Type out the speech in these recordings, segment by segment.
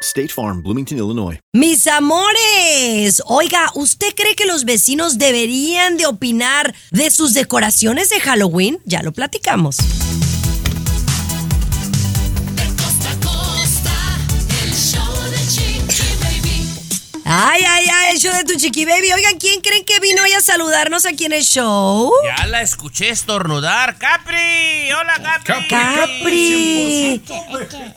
State Farm, Bloomington, Illinois. Mis amores, oiga, ¿usted cree que los vecinos deberían de opinar de sus decoraciones de Halloween? Ya lo platicamos. Ay, ay, ay, el show de tu chiqui baby. Oigan, ¿quién creen que vino hoy a saludarnos aquí en el show? Ya la escuché estornudar. ¡Capri! ¡Hola, Capri! Capri.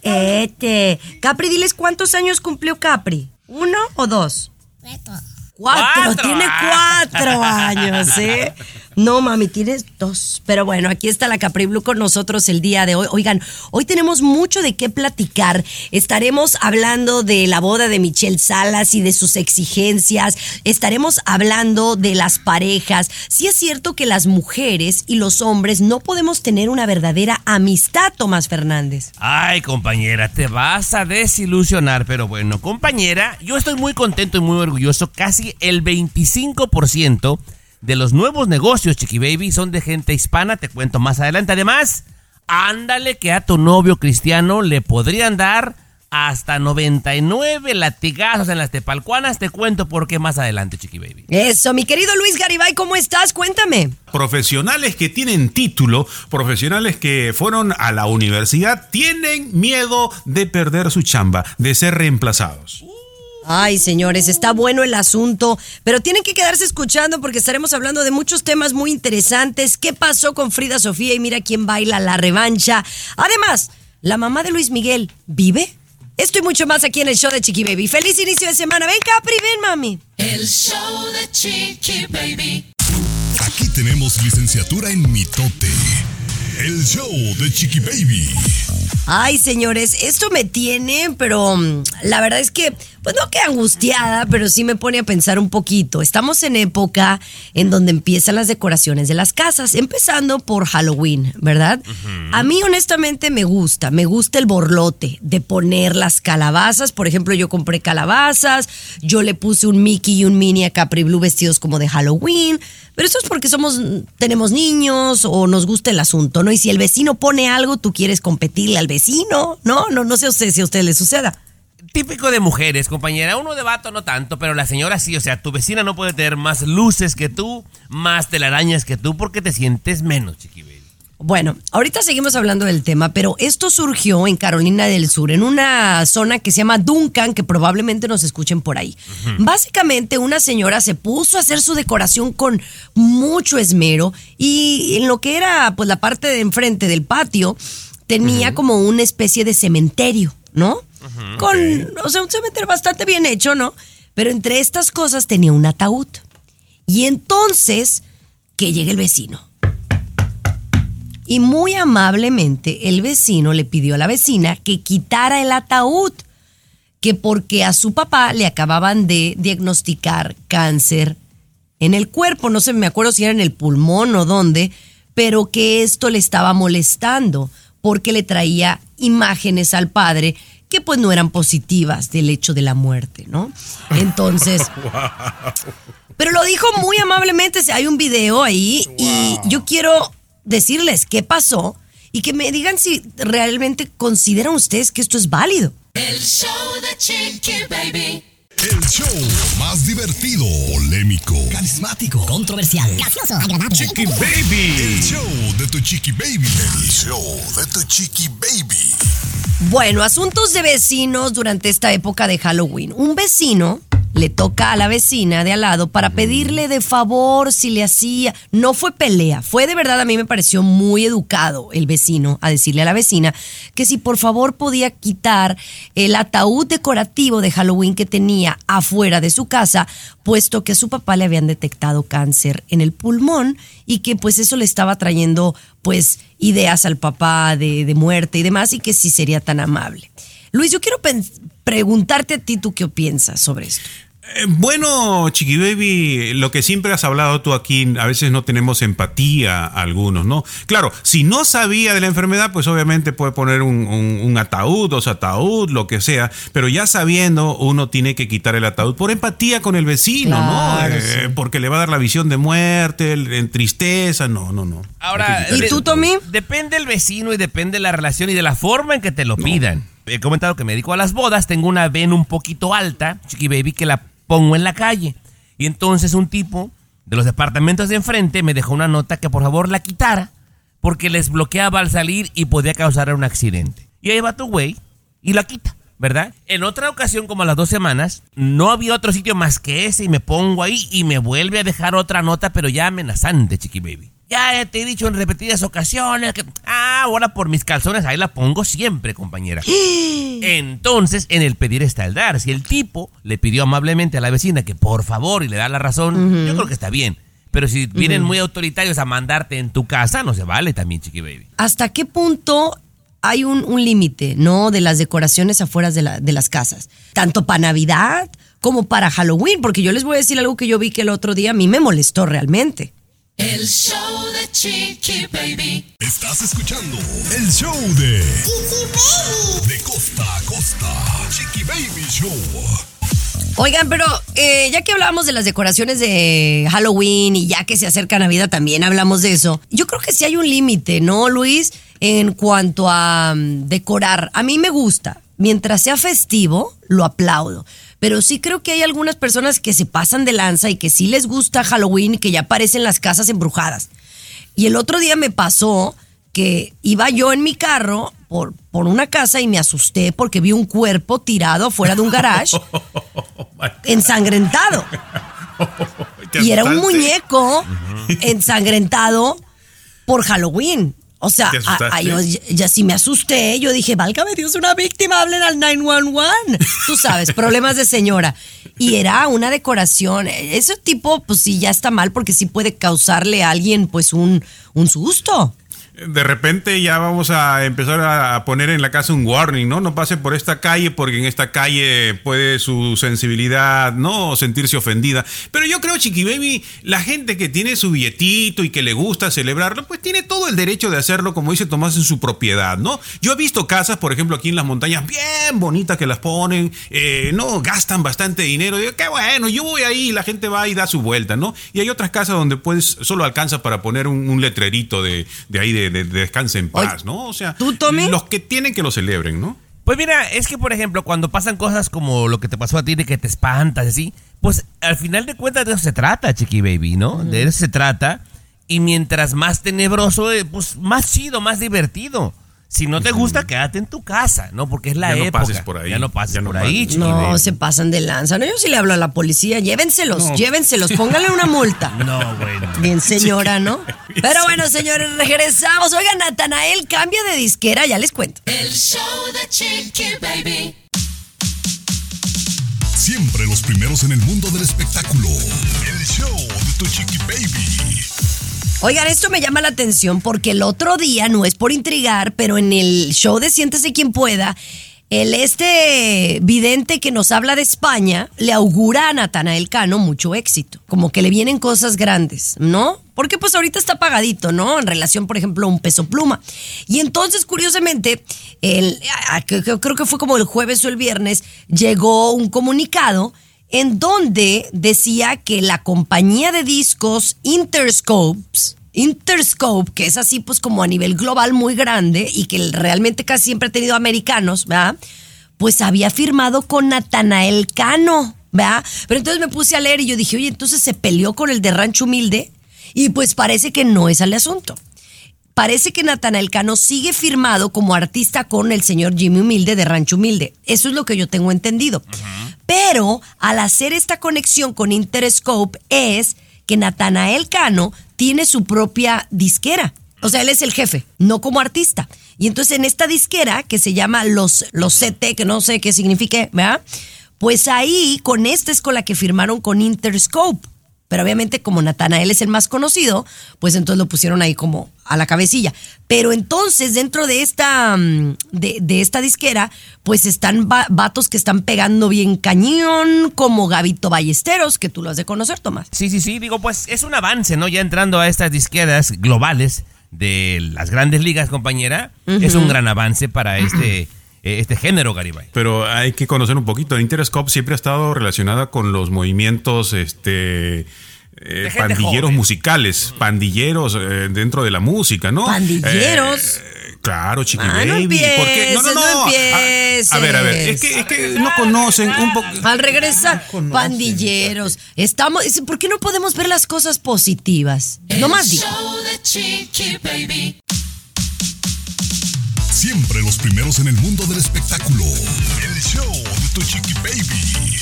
Este. Capri, diles cuántos años cumplió Capri. ¿Uno o dos? Cuatro. Cuatro. Tiene cuatro años, ¿eh? No, mami, tienes dos. Pero bueno, aquí está la Capri Blue con nosotros el día de hoy. Oigan, hoy tenemos mucho de qué platicar. Estaremos hablando de la boda de Michelle Salas y de sus exigencias. Estaremos hablando de las parejas. Si es cierto que las mujeres y los hombres no podemos tener una verdadera amistad, Tomás Fernández. Ay, compañera, te vas a desilusionar, pero bueno, compañera, yo estoy muy contento y muy orgulloso. Casi el 25% de los nuevos negocios, Chiqui Baby, son de gente hispana, te cuento más adelante. Además, ándale que a tu novio cristiano le podrían dar hasta 99 latigazos en las tepalcuanas, te cuento por qué más adelante, Chiqui Baby. Eso, mi querido Luis Garibay, ¿cómo estás? Cuéntame. Profesionales que tienen título, profesionales que fueron a la universidad, tienen miedo de perder su chamba, de ser reemplazados. Ay, señores, está bueno el asunto, pero tienen que quedarse escuchando porque estaremos hablando de muchos temas muy interesantes. ¿Qué pasó con Frida Sofía y mira quién baila la revancha? Además, la mamá de Luis Miguel, ¿vive? Esto y mucho más aquí en el show de Chiqui Baby. ¡Feliz inicio de semana! ¡Ven, Capri, ven, mami! El show de Chiqui Baby. Aquí tenemos licenciatura en mitote. El show de Chiqui Baby. Ay, señores, esto me tiene, pero mm, la verdad es que, pues no que angustiada, pero sí me pone a pensar un poquito. Estamos en época en donde empiezan las decoraciones de las casas, empezando por Halloween, ¿verdad? A mí honestamente me gusta, me gusta el borlote de poner las calabazas. Por ejemplo, yo compré calabazas, yo le puse un Mickey y un Minnie a Capri Blue vestidos como de Halloween. Pero eso es porque somos, tenemos niños o nos gusta el asunto, ¿no? Y si el vecino pone algo, tú quieres competirle al vecino, ¿no? No, no sé usted si a usted le suceda. Típico de mujeres, compañera. Uno de vato no tanto, pero la señora sí. O sea, tu vecina no puede tener más luces que tú, más telarañas que tú, porque te sientes menos, chiqui baby. Bueno, ahorita seguimos hablando del tema, pero esto surgió en Carolina del Sur, en una zona que se llama Duncan, que probablemente nos escuchen por ahí. Básicamente, una señora se puso a hacer su decoración con mucho esmero y en lo que era pues la parte de enfrente del patio tenía como una especie de cementerio, ¿no? con, o sea, un cementerio bastante bien hecho, ¿no? Pero entre estas cosas tenía un ataúd. Y entonces, que llegue el vecino. Y muy amablemente el vecino le pidió a la vecina que quitara el ataúd, que porque a su papá le acababan de diagnosticar cáncer en el cuerpo, no sé, me acuerdo si era en el pulmón o dónde, pero que esto le estaba molestando porque le traía imágenes al padre que pues no eran positivas del hecho de la muerte, ¿no? Entonces, pero lo dijo muy amablemente, hay un video ahí y yo quiero decirles qué pasó y que me digan si realmente consideran ustedes que esto es válido. El show de Chiqui Baby. El show más divertido, polémico, carismático, controversial, gracioso, agradable. Chiqui Baby. El show de tu Chiqui Baby. El show de tu Chiqui Baby. Bueno, asuntos de vecinos durante esta época de Halloween. Un vecino le toca a la vecina de al lado para pedirle de favor si le hacía. No fue pelea, fue de verdad, a mí me pareció muy educado el vecino a decirle a la vecina que si por favor podía quitar el ataúd decorativo de Halloween que tenía afuera de su casa, puesto que a su papá le habían detectado cáncer en el pulmón y que pues eso le estaba trayendo pues ideas al papá de, de muerte y demás y que sí sería tan amable. Luis, yo quiero preguntarte a ti, ¿tú qué piensas sobre esto? Eh, Bueno, Chiqui Baby, lo que siempre has hablado tú aquí, a veces no tenemos empatía algunos, ¿no? Claro, si no sabía de la enfermedad, pues obviamente puede poner un, un- un ataúd, dos ataúd, lo que sea, pero ya sabiendo, uno tiene que quitar el ataúd por empatía con el vecino, Claro, ¿no? Eh, Porque le va a dar la visión de muerte, el- en tristeza, no, no, no. Ahora, ¿Y tú, Tommy? Depende del vecino y depende de la relación y de la forma en que te lo pidan. He comentado que me dedico a las bodas, tengo una ven un poquito alta, chiqui baby, que la pongo en la calle. Y entonces un tipo de los departamentos de enfrente me dejó una nota que por favor la quitara porque les bloqueaba al salir y podía causar un accidente. Y ahí va tu güey y la quita, ¿verdad? En otra ocasión, como a las dos semanas, no había otro sitio más que ese y me pongo ahí y me vuelve a dejar otra nota, pero ya amenazante, chiqui baby. Ya te he dicho en repetidas ocasiones que... Ah, ahora por mis calzones ahí la pongo siempre, compañera. Entonces, en el pedir está el dar. Si el tipo le pidió amablemente a la vecina que por favor y le da la razón, yo creo que está bien. Pero si vienen muy autoritarios a mandarte en tu casa, no se vale también, chiqui baby. ¿Hasta qué punto hay un, un límite, ¿no? De las decoraciones afuera de, la- de las casas. Tanto para Navidad como para Halloween. Porque yo les voy a decir algo que yo vi que el otro día a mí me molestó realmente. El show de Chiqui Baby. Estás escuchando el show de De costa a costa. Chiqui Baby Show. Oigan, pero eh, ya que hablábamos de las decoraciones de Halloween y ya que se acerca Navidad también hablamos de eso, yo creo que sí hay un límite, ¿no, Luis? En cuanto a mm, decorar. A mí me gusta. Mientras sea festivo, lo aplaudo. Pero sí creo que hay algunas personas que se pasan de lanza y que sí les gusta Halloween y que ya aparecen las casas embrujadas. Y el otro día me pasó que iba yo en mi carro por, por una casa y me asusté porque vi un cuerpo tirado afuera de un garage ensangrentado. ¿Te Y era un muñeco ensangrentado por Halloween. O sea, ¿Te a- yo ya, ya sí me asusté. Yo dije, válgame Dios, una víctima, hablen al 911. Tú sabes, problemas de señora. Y era una decoración. Ese tipo, pues sí, ya está mal porque sí puede causarle a alguien, pues, un, un susto. De repente ya vamos a empezar a poner en la casa un warning, ¿no? No pase por esta calle porque en esta calle puede su sensibilidad, ¿no? Sentirse ofendida. Pero yo creo, Chiqui Baby, la gente que tiene su billetito y que le gusta celebrarlo, pues tiene todo el derecho de hacerlo, como dice Tomás, en su propiedad, ¿no? Yo he visto casas, por ejemplo, aquí en las montañas, bien bonitas que las ponen, eh, no gastan bastante dinero. Digo, qué bueno, yo voy ahí y la gente va y da su vuelta, ¿no? Y hay otras casas donde puedes, solo alcanza para poner un, un letrerito de, de ahí de, de- de descanse en paz, Oye, ¿no? O sea, los que tienen que lo celebren, ¿no? Pues mira, es que por ejemplo, cuando pasan cosas como lo que te pasó a ti de que te espantas y así, pues al final de cuentas de eso se trata, Chiqui Baby, ¿no? De eso se trata. Y mientras más tenebroso, eh, pues más chido, más divertido. Si no te gusta, quédate en tu casa, ¿no? Porque es la Ya no época. pases por ahí, Ya no pases ya no por ahí. Chiqui No, Baby. se pasan de lanza. No, yo sí le hablo a la policía. Llévenselos, No. llévenselos, pónganle una multa. No, bueno. Bien, señora, ¿no? Pero bueno, señores, regresamos. Oiga, Natanael cambia de disquera, ya les cuento. El show de Chiqui Baby. Siempre los primeros en el mundo del espectáculo. El show de tu Chiqui Baby. Oigan, esto me llama la atención porque el otro día, no es por intrigar, pero en el show de Siéntese quien pueda, el este vidente que nos habla de España le augura a Natanael Cano mucho éxito. Como que le vienen cosas grandes, ¿no? Porque pues ahorita está pagadito, ¿no? En relación, por ejemplo, a un peso pluma. Y entonces, curiosamente, el, creo que fue como el jueves o el viernes, llegó un comunicado en donde decía que la compañía de discos Interscopes, Interscope, que es así pues como a nivel global muy grande y que realmente casi siempre ha tenido americanos, ¿verdad? Pues había firmado con Natanael Cano, ¿verdad? Pero entonces me puse a leer y yo dije, oye, entonces se peleó con el de Rancho Humilde y pues parece que no es el asunto parece que Natanael Cano sigue firmado como artista con el señor Jimmy Humilde de Rancho Humilde. Eso es lo que yo tengo entendido. Pero al hacer esta conexión con Interscope es que Natanael Cano tiene su propia disquera. O sea, él es el jefe, no como artista. Y entonces en esta disquera que se llama Los, los CT, que no sé qué signifique, ¿verdad? Pues ahí, con esta es con la que firmaron con Interscope. Pero obviamente como Natanael es el más conocido, pues entonces lo pusieron ahí como a la cabecilla. Pero entonces dentro de esta, mm, de, de esta disquera, pues están va- vatos que están pegando bien cañón, como Gavito Ballesteros, que tú lo has de conocer, Tomás. Sí, sí, sí, digo, pues es un avance, ¿no? Ya entrando a estas disqueras globales de las grandes ligas, compañera, es un gran avance para este, este género, Garibay. Pero hay que conocer un poquito. Interscope siempre ha estado relacionada con los movimientos este, eh, pandilleros joven. musicales, pandilleros eh, dentro de la música, ¿no? ¿Pandilleros? Eh, claro, Chiqui Ah, no Baby. ¿Por qué? empieces, no A, a ver, a ver, es que, es que no conocen un poco. Al regresar, pandilleros. Estamos, es- ¿Por qué no podemos ver las cosas positivas? No más digo. Siempre los primeros en el mundo del espectáculo. El show de tu chiqui baby.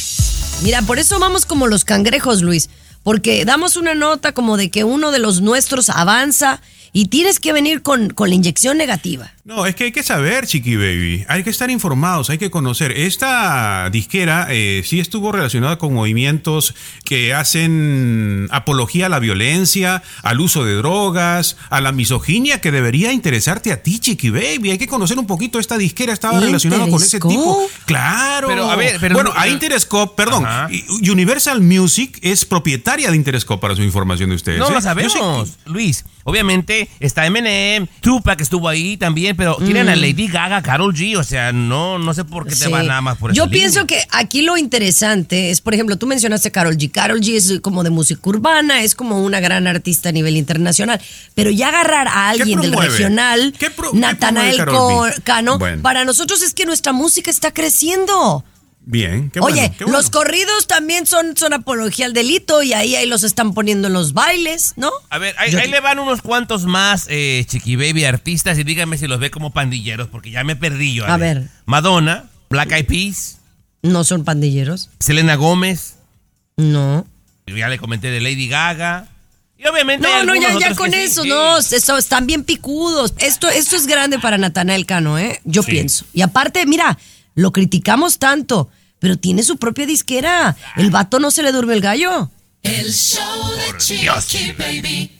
Mira, por eso vamos como los cangrejos, Luis. Porque damos una nota como de que uno de los nuestros avanza y tienes que venir con, con la inyección negativa. No, es que hay que saber, Chiqui Baby. Hay que estar informados, hay que conocer. Esta disquera eh, sí estuvo relacionada con movimientos que hacen apología a la violencia, al uso de drogas, a la misoginia, que debería interesarte a ti, Chiqui Baby. Hay que conocer un poquito esta disquera. Estaba relacionada con ese tipo. Claro. Pero, a ver, pero bueno, no- a Interscope, perdón, Ajá. Universal Music es propietaria de Interscope para su información de ustedes. No ¿eh? lo sabemos, Luis. Obviamente está Eminem, Tupac estuvo ahí también, pero tienen a Lady Gaga, Carol G, o sea, no, no sé por qué te Sí. va nada más por Yo esa pienso línea. que aquí lo interesante es, por ejemplo, tú mencionaste a Carol G. Carol G es como de música urbana, es como una gran artista a nivel internacional. Pero ya agarrar a alguien del regional, ¿Qué pro- qué Natanael? Cano, Bueno. para nosotros es que nuestra música está creciendo. Bien, qué Oye, bueno, qué bueno. los corridos también son, son apología al delito y ahí, ahí los están poniendo en los bailes, ¿no? A ver, ahí, Yo- ahí le van unos cuantos más eh, Chiqui Baby artistas y dígame si los ve como pandilleros, porque ya me perdí yo. A ver. Madonna, Black Eyed Peas, No son pandilleros. Selena Gómez, No. ya le comenté de Lady Gaga. Y obviamente. hay No, no, ya, algunos ya otros con que sí, eso, sí. no, eso, están bien picudos. Esto, esto es grande para Natanael Cano, ¿eh? Yo Sí. pienso. Y aparte, mira, lo criticamos tanto, pero tiene su propia disquera. El vato no se le durmió el gallo. El show de Chiqui Baby.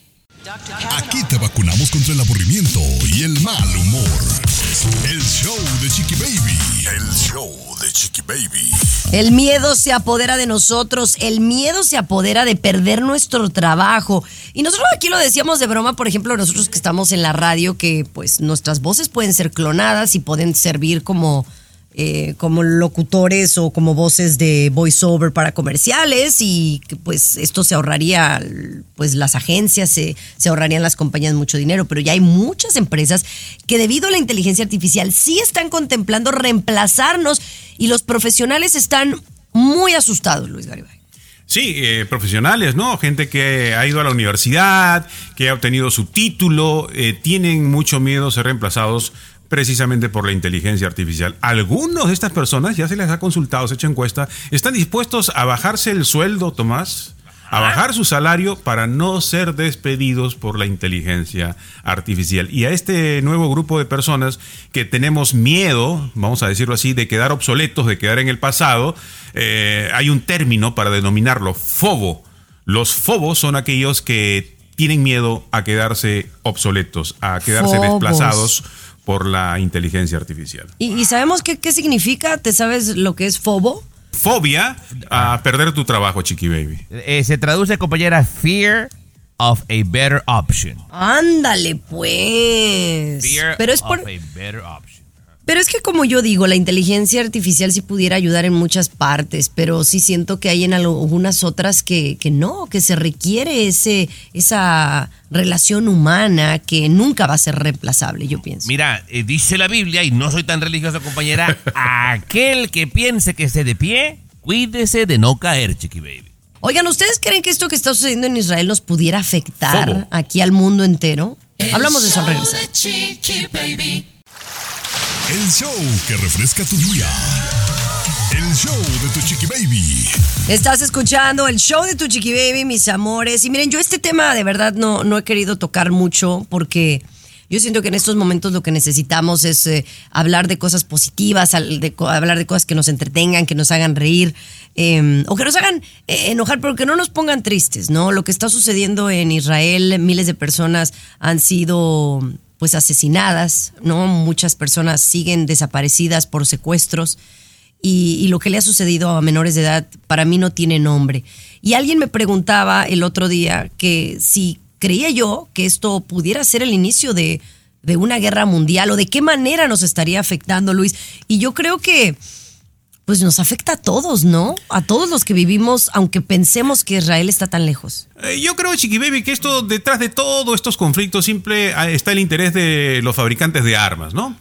Aquí te vacunamos contra el aburrimiento y el mal humor. El show de Chiqui Baby. El show de Chiqui Baby. El miedo se apodera de nosotros, el miedo se apodera de perder nuestro trabajo. Y nosotros aquí lo decíamos de broma, por ejemplo, nosotros que estamos en la radio, que pues nuestras voces pueden ser clonadas y pueden servir como, eh, como locutores o como voces de voiceover para comerciales y pues esto se ahorraría, pues las agencias, se, se ahorrarían las compañías mucho dinero, pero ya hay muchas empresas que debido a la inteligencia artificial sí están contemplando reemplazarnos y los profesionales están muy asustados, Luis Garibay. Sí, eh, profesionales, ¿no? Gente que ha ido a la universidad, que ha obtenido su título, eh, tienen mucho miedo a ser reemplazados precisamente por la inteligencia artificial. Algunos de estas personas, ya se les ha consultado, se ha hecho encuesta, están dispuestos a bajarse el sueldo, Tomás, a bajar su salario para no ser despedidos por la inteligencia artificial. Y a este nuevo grupo de personas que tenemos miedo, vamos a decirlo así, de quedar obsoletos, de quedar en el pasado, eh, hay un término para denominarlo, fobo. Los fobos son aquellos que tienen miedo a quedarse obsoletos, a quedarse Fobos. desplazados por la inteligencia artificial. ¿Y, y sabemos qué, qué significa? ¿Te sabes lo que es fobo? Fobia a perder tu trabajo, Chiqui Baby. Eh, se traduce, compañera, Fear of a Better Option. Ándale, pues. Fear Pero es por, of a Better Option. Pero es que como yo digo, la inteligencia artificial sí pudiera ayudar en muchas partes, pero sí siento que hay en algunas otras que, que no, que se requiere ese, esa relación humana que nunca va a ser reemplazable, yo pienso. Mira, eh, dice la Biblia, y no soy tan religioso, compañera, aquel que piense que esté de pie, cuídese de no caer, chiqui baby. Oigan, ¿ustedes creen que esto que está sucediendo en Israel nos pudiera afectar aquí al mundo entero? Hablamos de eso al regresar. El show que refresca tu día. El show de tu chiqui baby. Estás escuchando el show de tu chiqui baby, mis amores. Y miren, yo este tema de verdad no, no he querido tocar mucho porque Yo siento que en estos momentos lo que necesitamos es eh, hablar de cosas positivas, hablar de cosas que nos entretengan, que nos hagan reír, eh, o que nos hagan eh, enojar, pero que no nos pongan tristes, ¿no? Lo que está sucediendo en Israel, miles de personas han sido pues asesinadas, ¿no? Muchas personas siguen desaparecidas por secuestros y, lo que le ha sucedido a menores de edad para mí no tiene nombre. Y alguien me preguntaba el otro día que si creía yo que esto pudiera ser el inicio de, de una guerra mundial o de qué manera nos estaría afectando, Luis. Y yo creo que pues nos afecta a todos, ¿no? A todos los que vivimos, aunque pensemos que Israel está tan lejos. Eh, Yo creo, Chiqui Baby, que esto, detrás de todos estos conflictos, siempre ah, está el interés de los fabricantes de armas, ¿no?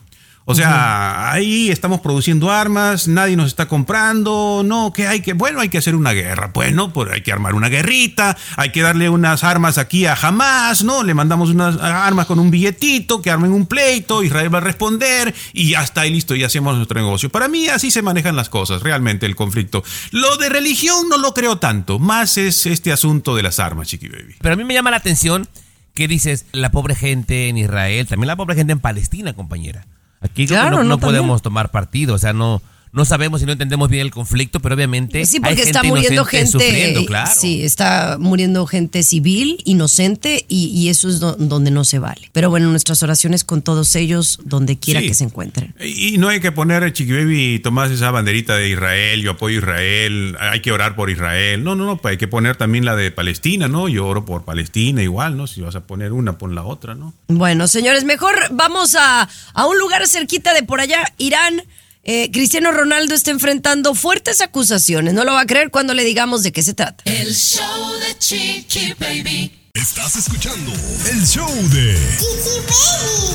O sea, ahí estamos produciendo armas, nadie nos está comprando, no, que hay que, bueno, hay que hacer una guerra, bueno, pues hay que armar una guerrita, hay que darle unas armas aquí a Hamas, ¿no? Le mandamos unas armas con un billetito, que armen un pleito, Israel va a responder y ya está, y listo, y hacemos nuestro negocio. Para mí así se manejan las cosas, realmente, el conflicto. Lo de religión no lo creo tanto, más es este asunto de las armas, Chiqui Baby. Pero a mí me llama la atención que dices la pobre gente en Israel, también la pobre gente en Palestina, compañera. Aquí Claro, no, no, no podemos tomar partido, o sea, no, no sabemos y no entendemos bien el conflicto, pero obviamente Sí, hay porque gente está muriendo gente. claro. Sí, está muriendo gente civil, inocente, y, y eso es do- donde no se vale. Pero bueno, nuestras oraciones con todos ellos, donde quiera Sí. que se encuentren. Y no hay que poner, Chiqui Baby, Tomás, esa banderita de Israel, yo apoyo a Israel, hay que orar por Israel. No, no, no, pues hay que poner también la de Palestina, ¿no? Yo oro por Palestina igual, ¿no? Si vas a poner una, pon la otra, ¿no? Bueno, señores, mejor vamos a, a un lugar cerquita de por allá, Irán. Eh, Cristiano Ronaldo está enfrentando fuertes acusaciones. No lo va a creer cuando le digamos de qué se trata. El show de Chiqui Baby. Estás escuchando el show de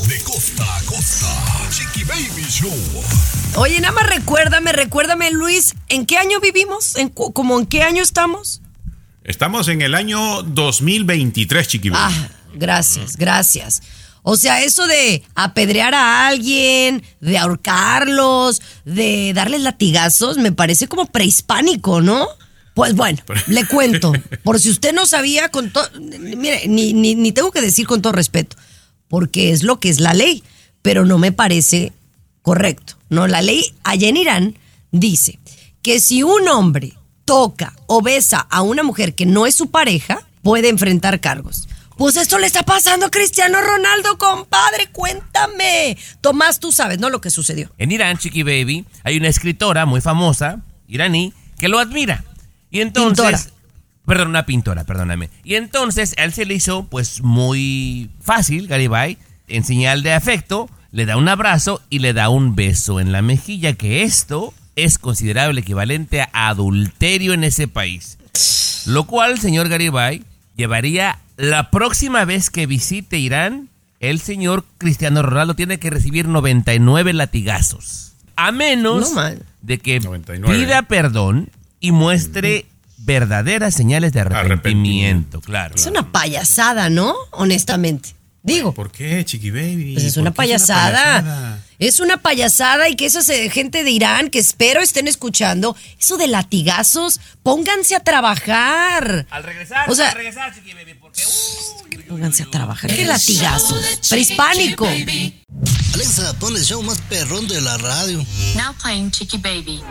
De costa a costa. Chiqui Baby Show. Oye, nada más recuérdame, recuérdame, Luis, ¿en qué año vivimos? ¿En, ¿Cómo en qué año estamos? Estamos en el año 2023, Chiqui Baby. Ah, gracias, gracias. O sea, eso de apedrear a alguien, de ahorcarlos, de darles latigazos, me parece como prehispánico, ¿no? Pues bueno, le cuento, por si usted no sabía, con todo, mire, ni, ni, ni tengo que decir con todo respeto, porque es lo que es la ley, pero no me parece correcto. No, la ley allá en Irán dice que si un hombre toca o besa a una mujer que no es su pareja, puede enfrentar cargos. Pues esto le está pasando a Cristiano Ronaldo, compadre, cuéntame. Tomás, tú sabes, ¿no? Lo que sucedió. En Irán, Chiqui Baby, hay una escritora muy famosa, iraní, que lo admira. Y entonces... Pintora. Perdón, una pintora, perdóname. Y entonces él se le hizo pues muy fácil, Garibay, en señal de afecto, le da un abrazo y le da un beso en la mejilla, que esto es considerado el equivalente a adulterio en ese país. Lo cual, señor Garibay, llevaría la próxima vez que visite Irán, el señor Cristiano Ronaldo tiene que recibir 99 latigazos. A menos No, de que 99. pida perdón y muestre verdaderas señales de arrepentimiento, claro. Es una payasada, ¿no? Honestamente. Digo, ¿Por qué, Chiqui Baby? pues es ¿Por una payasada. payasada? Es una payasada y que esa se- gente de Irán que espero estén escuchando, eso de latigazos, pónganse a trabajar. Al regresar, O sea- al regresar, Chiqui Baby, porque... uy, uy, uy, Pónganse a trabajar. ¿Qué latigazos? Chiqui Prehispánico. Alexa, pon el show más perrón de la radio. Now playing Chicky Baby.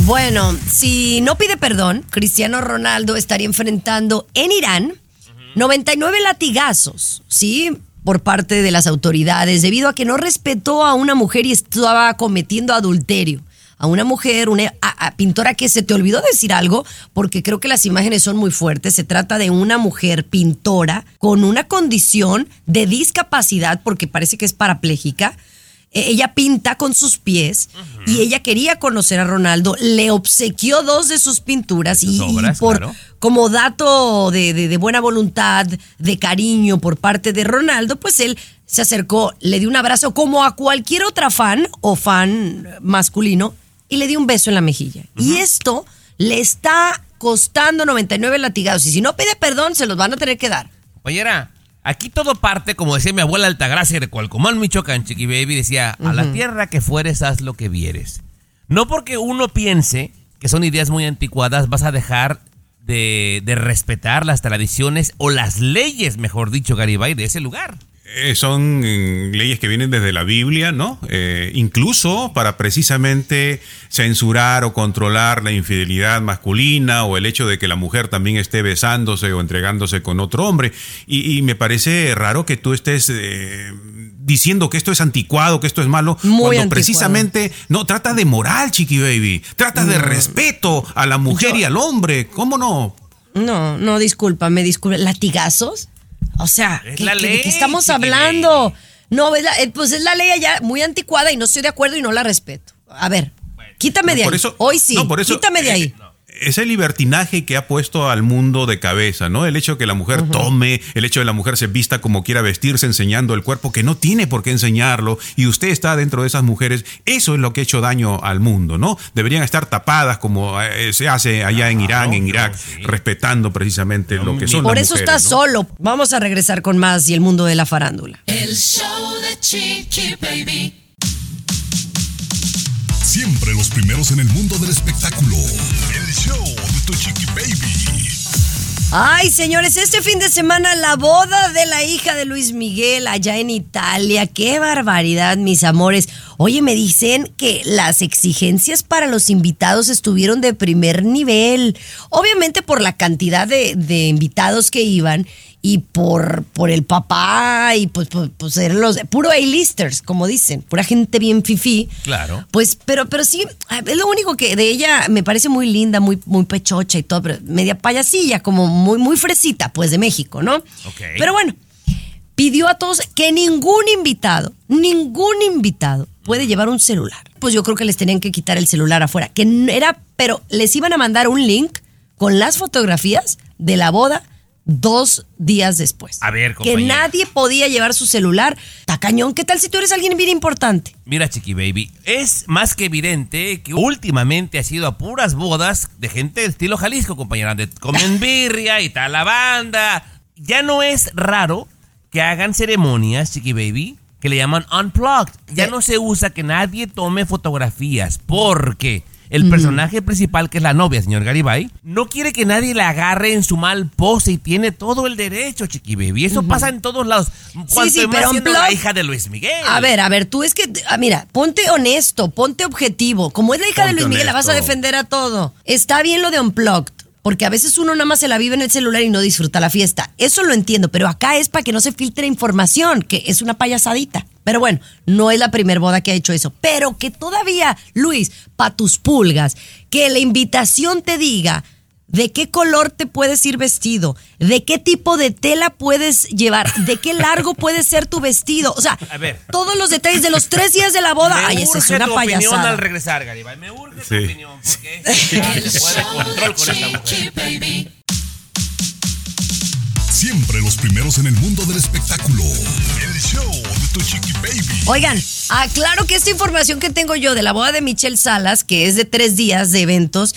Bueno, si no pide perdón, Cristiano Ronaldo estaría enfrentando en Irán 99 latigazos, ¿sí? Por parte de las autoridades, debido a que no respetó a una mujer y estaba cometiendo adulterio. A una mujer, una a- pintora que se te olvidó decir algo, porque creo que las imágenes son muy fuertes. Se trata de una mujer pintora con una condición de discapacidad, porque parece que es parapléjica. Eh, Ella pinta con sus pies y ella quería conocer a Ronaldo, le obsequió dos de sus pinturas y, por claro. como dato de, de- de buena voluntad, de cariño por parte de Ronaldo, pues él se acercó, le dio un abrazo como a cualquier otra fan o fan masculino y le dio un beso en la mejilla. Y esto le está costando 99 latigazos y si no pide perdón se los van a tener que dar. Compañera, aquí todo parte, como decía mi abuela Altagracia de Cualcomán, Michoacán, Chiqui Baby, decía, a la tierra que fueres, haz lo que vieres. No porque uno piense que son ideas muy anticuadas, vas a dejar de, de respetar las tradiciones o las leyes, mejor dicho, Garibay, de ese lugar. Eh, son mm, leyes que vienen desde la Biblia, ¿no? Eh, incluso para precisamente censurar o controlar la infidelidad masculina o el hecho de que la mujer también esté besándose o entregándose con otro hombre. Y, y me parece raro que tú estés eh, diciendo que esto es anticuado, que esto es malo, Muy cuando anticuado. precisamente no trata de moral, chiqui baby, trata de respeto a la mujer y al hombre, ¿cómo no? No, no, disculpa, me disculpa. ¿Latigazos? O sea, Es ¿qué- la ¿de qué estamos hablando? No, es la- eh, pues es la ley allá muy anticuada y no estoy de acuerdo y no la respeto. A ver, quítame de ahí. Eso- Hoy sí, no, por eso, quítame de eh, ahí. Ese libertinaje que ha puesto al mundo de cabeza, ¿no? El hecho de que la mujer tome, el hecho de que la mujer se vista como quiera vestirse, enseñando el cuerpo, que no tiene por qué enseñarlo, y usted está dentro de esas mujeres, eso es lo que ha hecho daño al mundo, ¿no? Deberían estar tapadas como eh, se hace allá en Irán, en Irak, respetando precisamente lo que son Por las eso mujeres, estás ¿no? solo. Vamos a regresar con más y el mundo de la farándula. El show de Chiqui Baby. Siempre los primeros en el mundo del espectáculo. El show de tu chiqui baby. Ay, señores, este fin de semana la boda de la hija de Luis Miguel allá en Italia. Qué barbaridad, mis amores. Oye, me dicen que las exigencias para los invitados estuvieron de primer nivel. Obviamente por la cantidad de, de invitados que iban y por, por el papá y pues, pues, pues eran los puro A-listers, como dicen, pura gente bien fifí. Claro. Pues, pero, pero sí, es lo único que de ella me parece muy linda, muy, muy pechocha y todo, pero media payasilla, como muy, muy fresita, pues, de México, ¿no? Ok. Pero bueno, pidió a todos que ningún invitado, ningún invitado puede llevar un celular. Pues yo creo que les tenían que quitar el celular afuera, que era, pero les iban a mandar un link con las fotografías de la boda dos días después. A ver, Que compañera. nadie podía llevar su celular. Tacañón, ¿qué tal si tú eres alguien bien importante? Mira, Chiqui Baby, es más que evidente que últimamente ha sido a puras bodas de gente de estilo Jalisco, compañera, de comen birria y tal la banda. Ya no es raro que hagan ceremonias, Chiqui Baby, que le llaman unplugged. Ya no se usa que nadie tome fotografías porque el personaje principal, que es la novia, señor Garibay, no quiere que nadie la agarre en su mal pose y tiene todo el derecho, Chiqui Baby. Eso pasa en todos lados. Cuanto sí, más pero siendo la hija de Luis Miguel. A ver, a ver, tú es que, ah, mira, ponte honesto, ponte objetivo. Como es la hija de Luis Miguel, la vas a defender a todo. Está bien lo de unplugged, porque a veces uno nada más se la vive en el celular y no disfruta la fiesta. Eso lo entiendo, pero acá es para que no se filtre información, que es una payasadita. Pero bueno, no es la primer boda que ha hecho eso. Pero que todavía, Luis, pa' tus pulgas, que la invitación te diga de qué color te puedes ir vestido, de qué tipo de tela puedes llevar, de qué largo puede ser tu vestido. O sea, A ver. todos los detalles de los tres días de la boda. Me Ay, esa es urge una tu opinión al regresar, Garibay. Me urge tu Sí. opinión, porque se puede control con esta mujer. Siempre los primeros en el mundo del espectáculo. El show de tu chiqui baby. Oigan, aclaro que esta información que tengo yo de la boda de Michelle Salas, que es de tres días de eventos,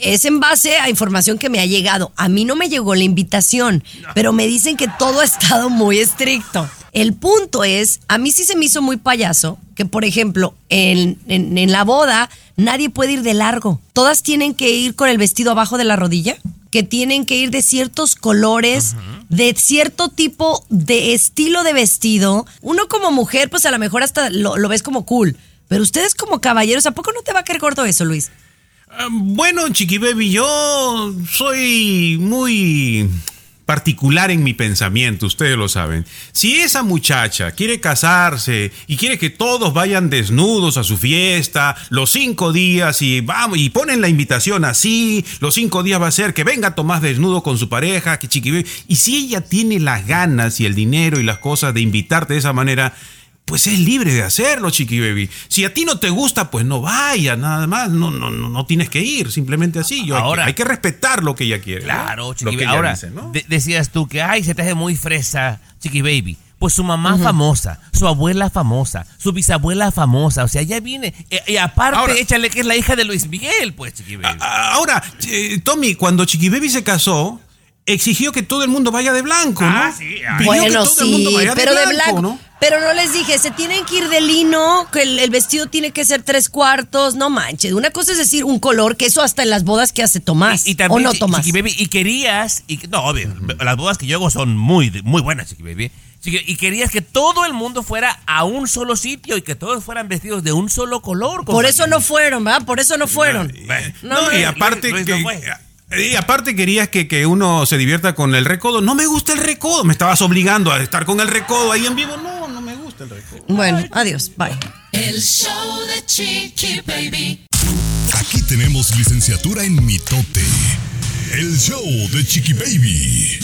es en base a información que me ha llegado. A mí no me llegó la invitación, pero me dicen que todo ha estado muy estricto. El punto es, a mí sí se me hizo muy payaso que, por ejemplo, en, en- en la boda nadie puede ir de largo. Todas tienen que ir con el vestido abajo de la rodilla, que tienen que ir de ciertos colores, de cierto tipo de estilo de vestido. Uno como mujer, pues a lo mejor hasta lo, lo ves como cool. Pero ustedes como caballeros, ¿a poco no te va a caer gordo eso, Luis? Ah, Bueno, Chiqui Baby, yo soy muy particular en mi pensamiento, ustedes lo saben. Si esa muchacha quiere casarse y quiere que todos vayan desnudos a su fiesta los cinco días y vamos y ponen la invitación así, los cinco días va a ser que venga Tomás desnudo con su pareja, que Chiqui. Y si ella tiene las ganas y el dinero y las cosas de invitarte de esa manera, pues es libre de hacerlo, Chiqui Baby. Si a ti no te gusta, pues no vaya, nada más. No, no, no, no tienes que ir, simplemente así. Yo, hay que- Ahora- hay, que, respetar lo que ella quiere. ¿no? Claro, Lo Chiqui que Baby. ella Ahora, dice, ¿no? de- decías tú que, ay, se te hace muy fresa, Chiqui Baby. Pues su mamá famosa, su abuela famosa, su bisabuela famosa, o sea, ya viene. Y, y aparte, Ahora- échale que es la hija de Luis Miguel, pues, Chiqui Baby. Ah, Ahora, eh, Tommy, cuando Chiqui Baby se casó, exigió que todo el mundo vaya de blanco, ¿no? Ah, sí, ah. Pidió que bueno, todo el mundo vaya pero de blanco. ¿no? Pero no les dije, se tienen que ir de lino, que el, el vestido tiene que ser tres cuartos, no manches. Una cosa es decir un color, que eso hasta en las bodas que hace Tomás. Y también, ¿O no, Tomás? Chiqui Baby, y querías, y, no, obvio, las bodas que yo hago son muy, muy buenas, Chiqui Baby. Chiqui- Y querías que todo el mundo fuera a un solo sitio y que todos fueran vestidos de un solo color. Por eso no fueron, ¿verdad? Por eso no fueron. No, No, y aparte Luis que-. Y aparte querías que, que uno se divierta con el recodo. No me gusta el recodo. Me estabas obligando a estar con el recodo ahí en vivo. No, no me gusta el recodo. Bueno, adiós, bye. El show de Chiqui Baby. Aquí tenemos licenciatura en mitote. El show de Chiqui Baby.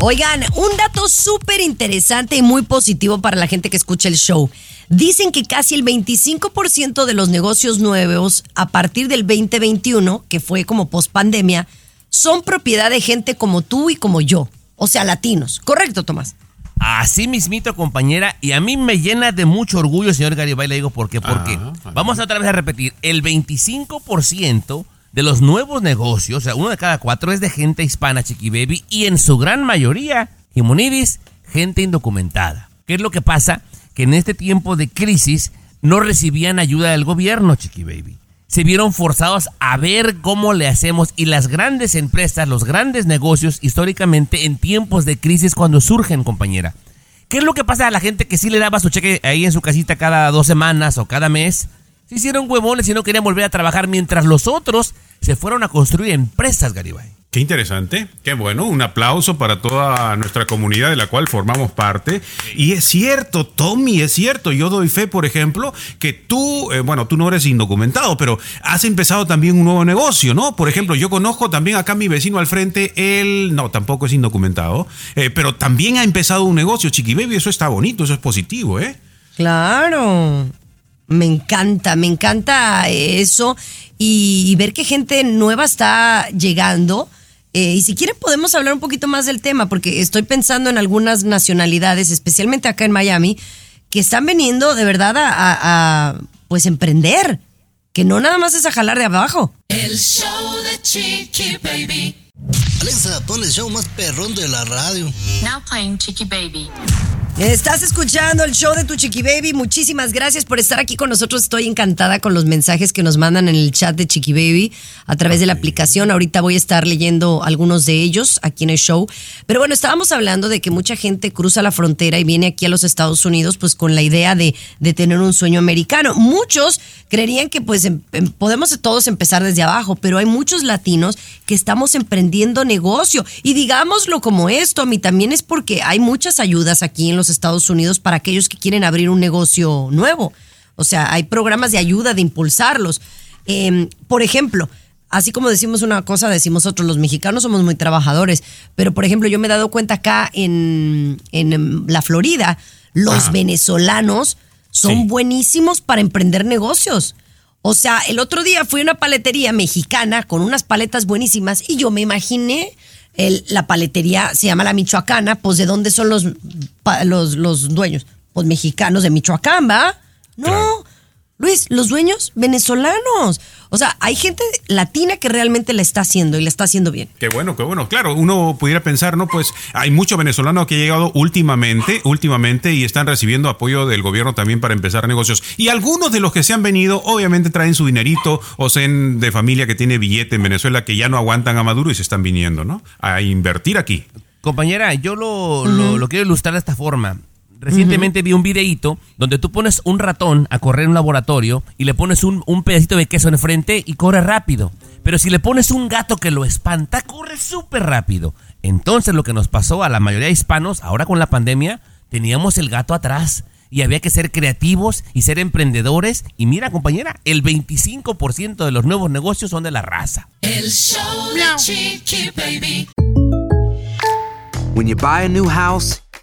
Oigan, un dato súper interesante y muy positivo para la gente que escucha el show. Dicen que casi el 25% de los negocios nuevos a partir del 2021, que fue como post pandemia, son propiedad de gente como tú y como yo. O sea, latinos. ¿Correcto, Tomás? Así mismito, compañera, y a mí me llena de mucho orgullo, señor Garibay, le digo por qué, porque vamos otra vez a repetir, el 25% de los nuevos negocios, o sea, uno de cada cuatro es de gente hispana, Chiqui Baby, y en su gran mayoría, Jimonidis, gente indocumentada. ¿Qué es lo que pasa? Que en este tiempo de crisis no recibían ayuda del gobierno, Chiqui Baby. Se vieron forzados a ver cómo le hacemos y las grandes empresas, los grandes negocios, históricamente en tiempos de crisis cuando surgen, compañera. ¿Qué es lo que pasa a la gente que sí le daba su cheque ahí en su casita cada dos semanas o cada mes? Se hicieron huevones y no querían volver a trabajar mientras los otros se fueron a construir empresas, Garibay. Qué interesante, qué bueno, un aplauso para toda nuestra comunidad de la cual formamos parte. Y es cierto, Tommy, es cierto, yo doy fe, por ejemplo, que tú, eh, bueno, tú no eres indocumentado, pero has empezado también un nuevo negocio, ¿no? Por ejemplo, yo conozco también acá a mi vecino al frente, él, no, tampoco es indocumentado, eh, pero también ha empezado un negocio, Chiqui Baby, eso está bonito, eso es positivo, ¿eh? Claro. Me encanta, me encanta eso y, y ver que gente nueva está llegando. Eh, y si quieren podemos hablar un poquito más del tema, porque estoy pensando en algunas nacionalidades, especialmente acá en Miami, que están veniendo de verdad a, a- a, pues emprender, que no nada más es a jalar de abajo. El show de Chiqui Baby. Alexa, pon el show más perrón de la radio. Now playing Chiqui Baby. Estás escuchando el show de tu Chiqui Baby. Muchísimas gracias por estar aquí con nosotros. Estoy encantada con los mensajes que nos mandan en el chat de Chiqui Baby a través de la aplicación. Ahorita voy a estar leyendo algunos de ellos aquí en el show. Pero bueno, estábamos hablando de que mucha gente cruza la frontera y viene aquí a los Estados Unidos pues con la idea de, de tener un sueño americano. Muchos creerían que pues em- em- podemos todos empezar desde abajo, pero hay muchos latinos que estamos emprendiendo negocio. Y digámoslo como esto, a mí también es porque hay muchas ayudas aquí en los Estados Unidos para aquellos que quieren abrir un negocio nuevo. O sea, hay programas de ayuda, de impulsarlos. Em, por ejemplo, así como decimos una cosa, decimos otros, los mexicanos somos muy trabajadores, pero por ejemplo, yo me he dado cuenta acá en, en, em, la Florida, los venezolanos son buenísimos para emprender negocios. O sea, el otro día fui a una paletería mexicana con unas paletas buenísimas y yo me imaginé, la paletería se llama La Michoacana, pues ¿de dónde son los, los, los dueños? Pues mexicanos de Michoacán, ¿va? No, Luis, los dueños venezolanos. O sea, hay gente latina que realmente la está haciendo y la está haciendo bien. Qué bueno, qué bueno. Claro, uno pudiera pensar, ¿no? Pues hay mucho venezolano que ha llegado últimamente, últimamente, y están recibiendo apoyo del gobierno también para empezar negocios. Y algunos de los que se han venido, obviamente traen su dinerito o sean de familia que tiene billete en Venezuela que ya no aguantan a Maduro y se están viniendo, ¿no? A invertir aquí. Compañera, yo lo, lo- lo quiero ilustrar de esta forma. Recientemente vi un videíto donde tú pones un ratón a correr en un laboratorio y le pones un, un pedacito de queso enfrente y corre rápido. Pero si le pones un gato que lo espanta, corre súper rápido. Entonces lo que nos pasó a la mayoría de hispanos, ahora con la pandemia, teníamos el gato atrás. Y había que ser creativos y ser emprendedores. Y mira, compañera, el 25% de los nuevos negocios son de la raza. El show de Chiqui Baby. When you buy a new house,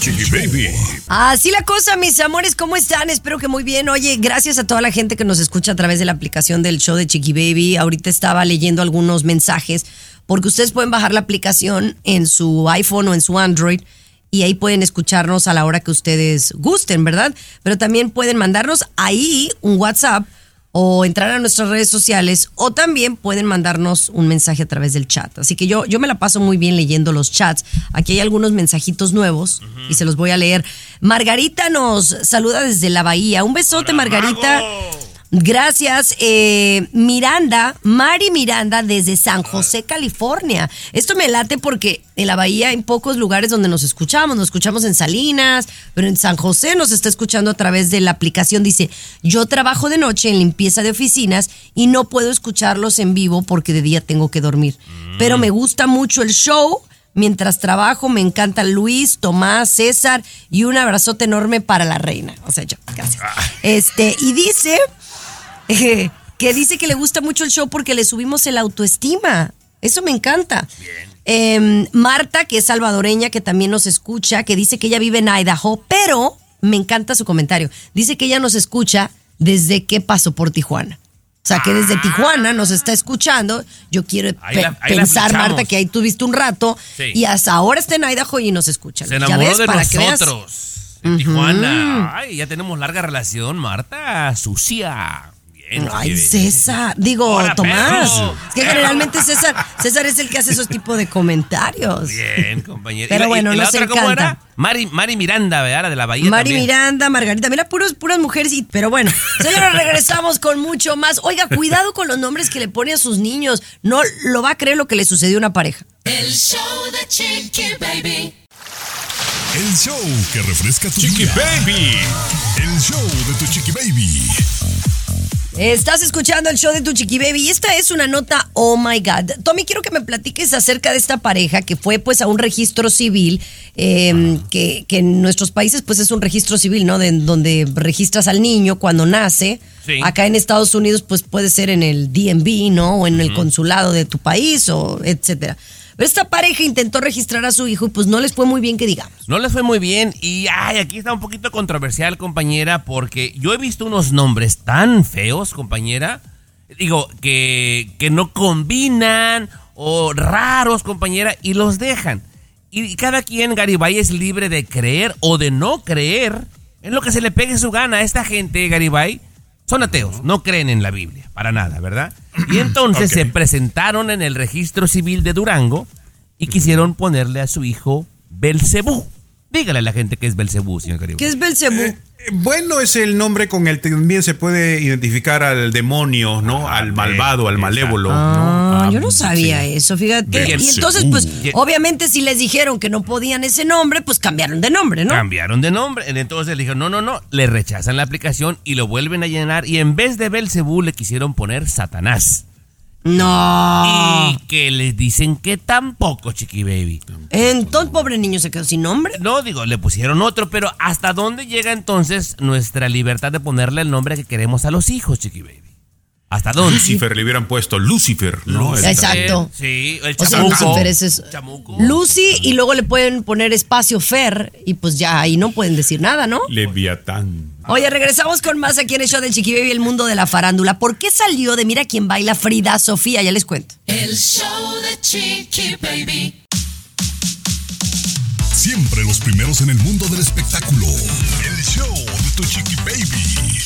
Chiqui Baby. Así la cosa, mis amores, ¿cómo están? Espero que muy bien. Oye, gracias a toda la gente que nos escucha a través de la aplicación del show de Chiqui Baby. Ahorita estaba leyendo algunos mensajes porque ustedes pueden bajar la aplicación en su iPhone o en su Android y ahí pueden escucharnos a la hora que ustedes gusten, ¿verdad? Pero también pueden mandarnos ahí un WhatsApp o entrar a nuestras redes sociales o también pueden mandarnos un mensaje a través del chat. Así que yo, yo me la paso muy bien leyendo los chats. Aquí hay algunos mensajitos nuevos y se los voy a leer. Margarita nos saluda desde la Bahía. Un besote, Margarita. Gracias. Eh, Miranda, Mari Miranda desde San José, California. Esto me late porque en la bahía hay pocos lugares donde nos escuchamos. Nos escuchamos en Salinas, pero en San José nos está escuchando a través de la aplicación. Dice, yo trabajo de noche en limpieza de oficinas y no puedo escucharlos en vivo porque de día tengo que dormir. Pero me gusta mucho el show. Mientras trabajo, me encanta Luis, Tomás, César y un abrazote enorme para la reina. O sea, yo, gracias. Este, y dice eh, que dice que le gusta mucho el show porque le subimos el autoestima. Eso me encanta. Eh, Marta, que es salvadoreña, que también nos escucha, que dice que ella vive en Idaho, pero me encanta su comentario. Dice que ella nos escucha desde que pasó por Tijuana. O sea, que desde Tijuana nos está escuchando. Yo quiero pe- la- pensar. Marta, que ahí tuviste un rato Sí. y hasta ahora está en Idaho y nos escucha. Se Ya enamoró ves, de para que veas. nosotros. En Tijuana. Ay, ya tenemos larga relación, Marta. Sucia. Bien, Ay. César, digo, Hola, Tomás. perro. Es que generalmente César, César es el que hace esos tipos de comentarios. Bien, compañera. Pero ¿Y la- y- bueno, y la nos otra cómo era? Mari, Mari Miranda, ¿verdad? La de la Bahía Mari también. Miranda, Margarita, mira, puros, puras mujeres, y, pero bueno, señores, regresamos con mucho más. Oiga, cuidado con los nombres que le pone a sus niños. No lo va a creer lo que le sucedió a una pareja. El show de Chiqui Baby. El show que refresca tu Chiqui día. Baby. El show de tu Chiqui Baby. Estás escuchando el show de tu chiqui baby y esta es una nota, oh my God. Tommy, quiero que me platiques acerca de esta pareja que fue pues a un registro civil, eh, que, que en nuestros países pues es un registro civil, ¿no? De, donde registras al niño cuando nace. Sí. Acá en Estados Unidos pues puede ser en el DMV, ¿no? O en el consulado de tu país o etcétera. Esta pareja intentó registrar a su hijo y pues no les fue muy bien que digamos. No les fue muy bien y ay, aquí está un poquito controversial, compañera, porque yo he visto unos nombres tan feos, compañera. Digo, que, que no combinan o raros, compañera, y los dejan. Y cada quien, Garibay, es libre de creer o de no creer en lo que se le pegue su gana. A esta gente, Garibay, son ateos, no creen en la Biblia, para nada, ¿verdad? Y entonces se presentaron en el registro civil de Durango y quisieron ponerle a su hijo Belcebú. Dígale a la gente que es Belcebú, señor Garibay. ¿Qué es Belcebú? Bueno, es el nombre con el que también se puede identificar al demonio, ¿no? al malvado, al malévolo. Ah, ¿no? yo no Ah, sabía sí. eso, fíjate. Y entonces, pues, obviamente si les dijeron que no podían ese nombre, pues cambiaron de nombre, ¿no? Cambiaron de nombre. Entonces le dijeron, no, no, no. Le rechazan la aplicación y lo vuelven a llenar. Y en vez de Belcebú le quisieron poner Satanás. No. Y que les dicen que tampoco, Chiqui Baby. Entonces, pobre niño se quedó sin nombre. No, digo, le pusieron otro, pero ¿hasta dónde llega entonces nuestra libertad de ponerle el nombre que queremos a los hijos, Chiqui Baby? ¿Hasta dónde? Lucifer le hubieran puesto Lucifer, ¿no? Exacto. Sí, el O sea, chamuco. Lucifer es eso. Chamuco. Lucy y luego le pueden poner espacio Fer y pues ya ahí no pueden decir nada, ¿no? Leviatán. Oye, regresamos con más aquí en el show de Chiqui Baby, el mundo de la farándula. ¿Por qué salió de Mira quién baila Frida Sofía? Ya les cuento. El show de Chiqui Baby. Siempre los primeros en el mundo del espectáculo. El show de tu Chiqui Baby.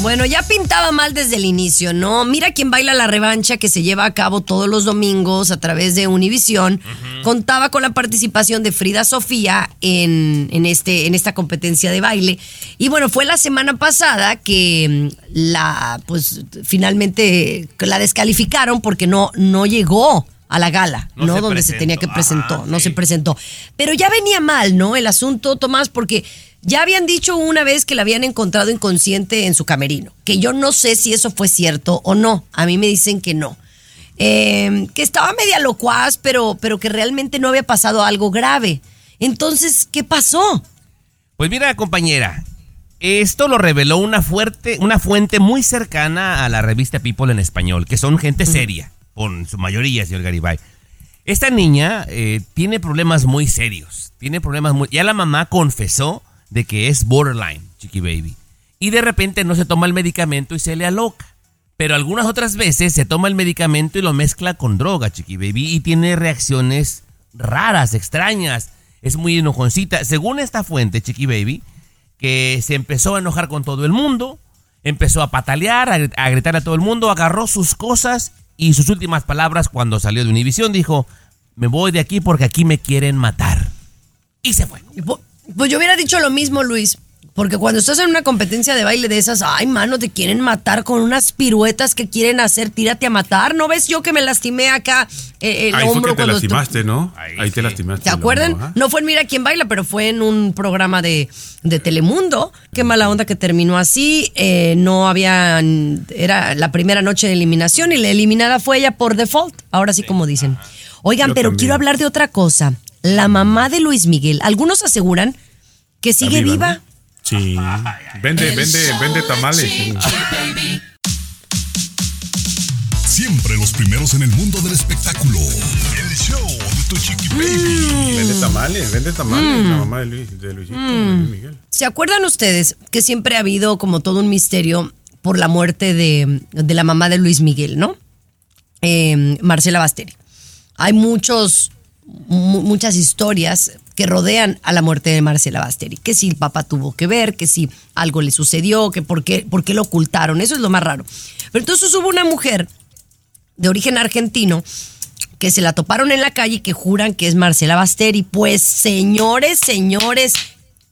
Bueno, ya pintaba mal desde el inicio, ¿no? Mira quién baila la revancha que se lleva a cabo todos los domingos a través de Univisión. Contaba con la participación de Frida Sofía en, en este, en esta competencia de baile. Y bueno, fue la semana pasada que mm, la, pues, finalmente la descalificaron porque no, no llegó a la gala, No ¿no? se Donde se tenía que presentó, Ajá, no sí. se presentó. Pero ya venía mal, ¿no? El asunto, Tomás, porque ya habían dicho una vez que la habían encontrado inconsciente en su camerino, que yo no sé si eso fue cierto o no. A mí me dicen que no. Eh, que estaba media locuaz, pero, pero que realmente no había pasado algo grave. Entonces, ¿qué pasó? Pues mira, compañera, esto lo reveló una, fuerte, una fuente muy cercana a la revista People en español, que son gente seria, por su mayoría, señor Garibay. Esta niña eh, tiene problemas muy serios. Tiene problemas muy. Ya la mamá confesó de que es borderline, Chiqui Baby. Y de repente no se toma el medicamento y se le aloca. Pero algunas otras veces se toma el medicamento y lo mezcla con droga, Chiqui Baby. Y tiene reacciones raras, extrañas. Es muy enojoncita. Según esta fuente, Chiqui Baby, que se empezó a enojar con todo el mundo, empezó a patalear, a, gri- a gritar a todo el mundo, agarró sus cosas y sus últimas palabras cuando salió de Univision dijo, me voy de aquí porque aquí me quieren matar. Y se fue. Pu- Pues yo hubiera dicho lo mismo, Luis. Porque cuando estás en una competencia de baile de esas, ay, mano, te quieren matar con unas piruetas que quieren hacer, tírate a matar. ¿No ves yo que me lastimé acá eh, el Ahí fue hombro que te cuando lastimaste, ¿no? Ahí, te lastimaste. ¿Se el acuerdan? No fue en Mira quién baila, pero fue en un programa de, de Telemundo. Qué mala onda que terminó así. Eh, no había. Era la primera noche de eliminación y la eliminada fue ella por default. Ahora sí, como dicen. Oigan, Yo pero también. quiero hablar de otra cosa. La mamá de Luis Miguel. Algunos aseguran que sigue viva, viva. ¿no? Sí. Vende, vende, vende tamales. Siempre los primeros en el mundo del espectáculo. El show de tu chiqui baby. Vende tamales, vende tamales. Mm. La mamá de Luis, de Luisito, Mm. Luis Miguel. ¿Se acuerdan ustedes que siempre ha habido como todo un misterio por la muerte de, de la mamá de Luis Miguel, ¿no? Eh, Marcela Basteri. Hay muchos, mu- muchas historias que rodean a la muerte de Marcela Basteri. Que si el papá tuvo que ver, que si algo le sucedió, que por qué, por qué lo ocultaron. Eso es lo más raro. Pero entonces hubo una mujer de origen argentino que se la toparon en la calle y que juran que es Marcela Basteri. Pues señores, señores,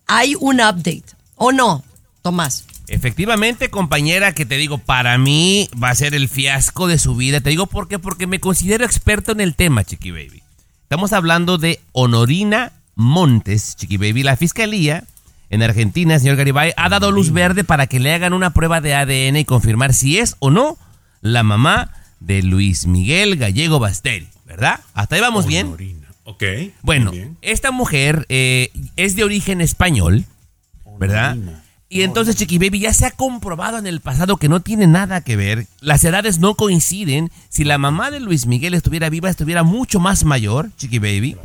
hay un update. ¿O no, Tomás? Efectivamente, compañera, que te digo, para mí va a ser el fiasco de su vida. Te digo por qué, porque me considero experto en el tema, Chiqui Baby. Estamos hablando de Honorina Montes, Chiqui Baby. La fiscalía en Argentina, señor Garibay, ha dado luz verde para que le hagan una prueba de ADN y confirmar si es o no la mamá de Luis Miguel Gallego Basteri, ¿verdad? Hasta ahí vamos bien. Ok. Bueno, esta mujer eh, es de origen español, ¿verdad? Y entonces, Chiqui Baby, ya se ha comprobado en el pasado que no tiene nada que ver. Las edades no coinciden. Si la mamá de Luis Miguel estuviera viva, estuviera mucho más mayor, Chiqui Baby.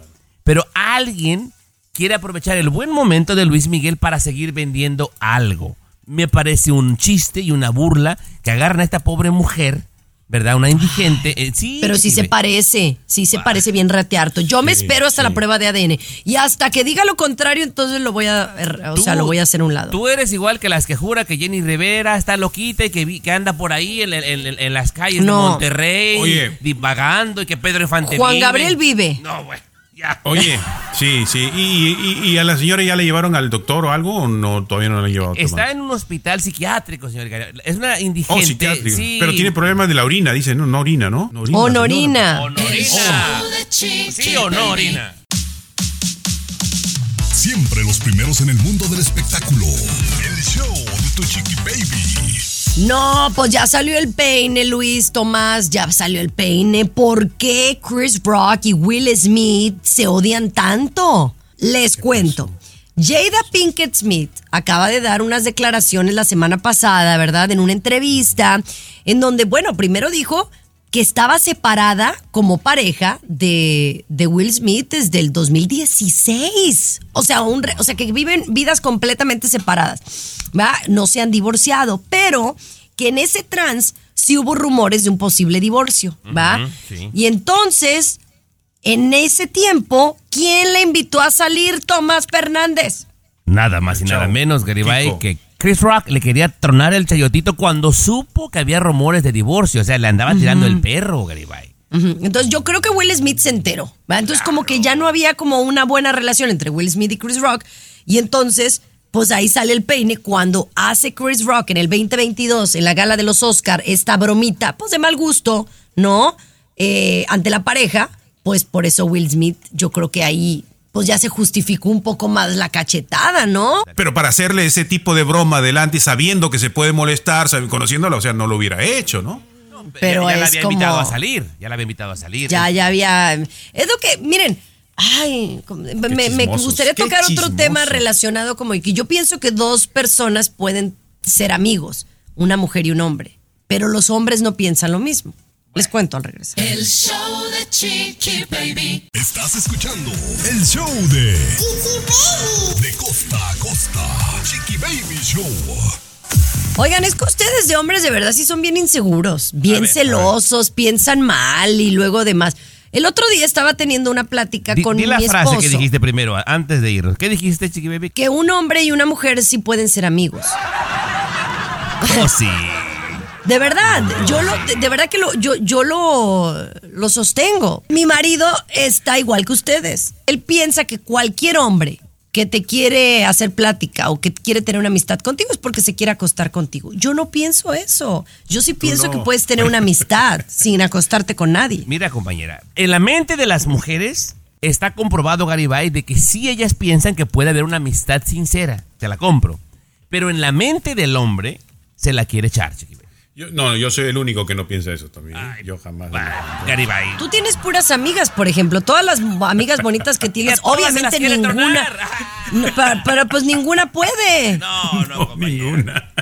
Pero alguien quiere aprovechar el buen momento de Luis Miguel para seguir vendiendo algo. Me parece un chiste y una burla que agarran a esta pobre mujer, ¿verdad? Una indigente. eh, sí, Pero sí se parece, sí se parece bien ratearto. Yo me Sí, espero hasta la prueba de ADN. Y hasta que diga lo contrario, entonces lo voy a, er, o sea, lo voy a hacer a un lado. Tú eres igual que las que jura que Jenny Rivera está loquita y que, vi- que anda por ahí en, en- en- en las calles No. de Monterrey Oye. divagando y que Pedro Infante Juan vive. Gabriel vive. No, güey. Ya. Oye, sí, sí. ¿Y, y, y a la señora ya le llevaron al doctor o algo o no? Todavía no la han llevado. Está en un hospital psiquiátrico, señor. Es una indigente. Oh, psiquiátrico. sí. Pero tiene problemas de la orina, dice. No, no orina, ¿no? No orina, Honorina. Honorina. Sí o no, Orina. Siempre los primeros en el mundo del espectáculo. El show de tu chiqui baby. No, pues ya salió el peine, Luis Tomás, ya salió el peine. ¿Por qué Chris Rock y Will Smith se odian tanto? Les cuento. Jada Pinkett Smith acaba de dar unas declaraciones la semana pasada, ¿verdad? En una entrevista, en donde, bueno, primero dijo que estaba separada como pareja de, de Will Smith desde el 2016. O sea, un re- o sea, que viven vidas completamente separadas. ¿va? No se han divorciado, pero que en ese trans sí hubo rumores de un posible divorcio, ¿va? Sí. Y entonces, en ese tiempo, ¿quién le invitó a salir Tomás Fernández? Nada más y nada menos, Garibay, Kiko. que Chris Rock le quería tronar el chayotito cuando supo que había rumores de divorcio. O sea, le andaba tirando el perro, Garibay. Entonces yo creo que Will Smith se enteró. ¿va? Entonces como que ya no había como una buena relación entre Will Smith y Chris Rock. Y entonces, pues ahí sale el peine cuando hace Chris Rock en el 2022, en la gala de los Oscar, esta bromita, pues de mal gusto, ¿no? Eh, ante la pareja, pues por eso Will Smith, yo creo que ahí, pues ya se justificó un poco más la cachetada, ¿no? Pero para hacerle ese tipo de broma adelante, sabiendo que se puede molestar, conociéndola, o sea, no lo hubiera hecho, ¿no? Pero ya, ya la había como- invitado a salir. Ya la había invitado a salir. Ya, ya había. Es lo que, miren, ay, como- me, me gustaría tocar otro tema relacionado como que yo pienso que dos personas pueden ser amigos, una mujer y un hombre, pero los hombres no piensan lo mismo. Les cuento al regresar. El show de Chiqui Baby. Estás escuchando el show de Chiqui Baby. De costa a costa. Chiqui Baby Show. Oigan, es que ustedes de hombres de verdad sí son bien inseguros, bien ver, celosos, piensan mal y luego demás. El otro día estaba teniendo una plática Di, con di la mi frase esposo. que dijiste primero, antes de irnos. ¿Qué dijiste, Chiqui Baby? que un hombre y una mujer sí pueden ser amigos. Oh, sí. De verdad, yo lo, de, verdad que lo, yo, yo lo, lo sostengo. Mi marido está igual que ustedes. Él piensa que cualquier hombre que te quiere hacer plática o que quiere tener una amistad contigo es porque se quiere acostar contigo. Yo no pienso eso. Yo sí pienso no. que puedes tener una amistad sin acostarte con nadie. Mira, compañera, en la mente de las mujeres está comprobado, Garibay, de que sí ellas piensan que puede haber una amistad sincera. Te la compro. Pero en la mente del hombre se la quiere echar. Yo, no, yo soy el único que no piensa eso también. ¿eh? yo jamás. Garibay. Tú tienes puras amigas, por ejemplo, todas las amigas bonitas que tienes, obviamente quiere ninguna, tronar. No, pero, pero pues ninguna puede. No, no. Ninguna.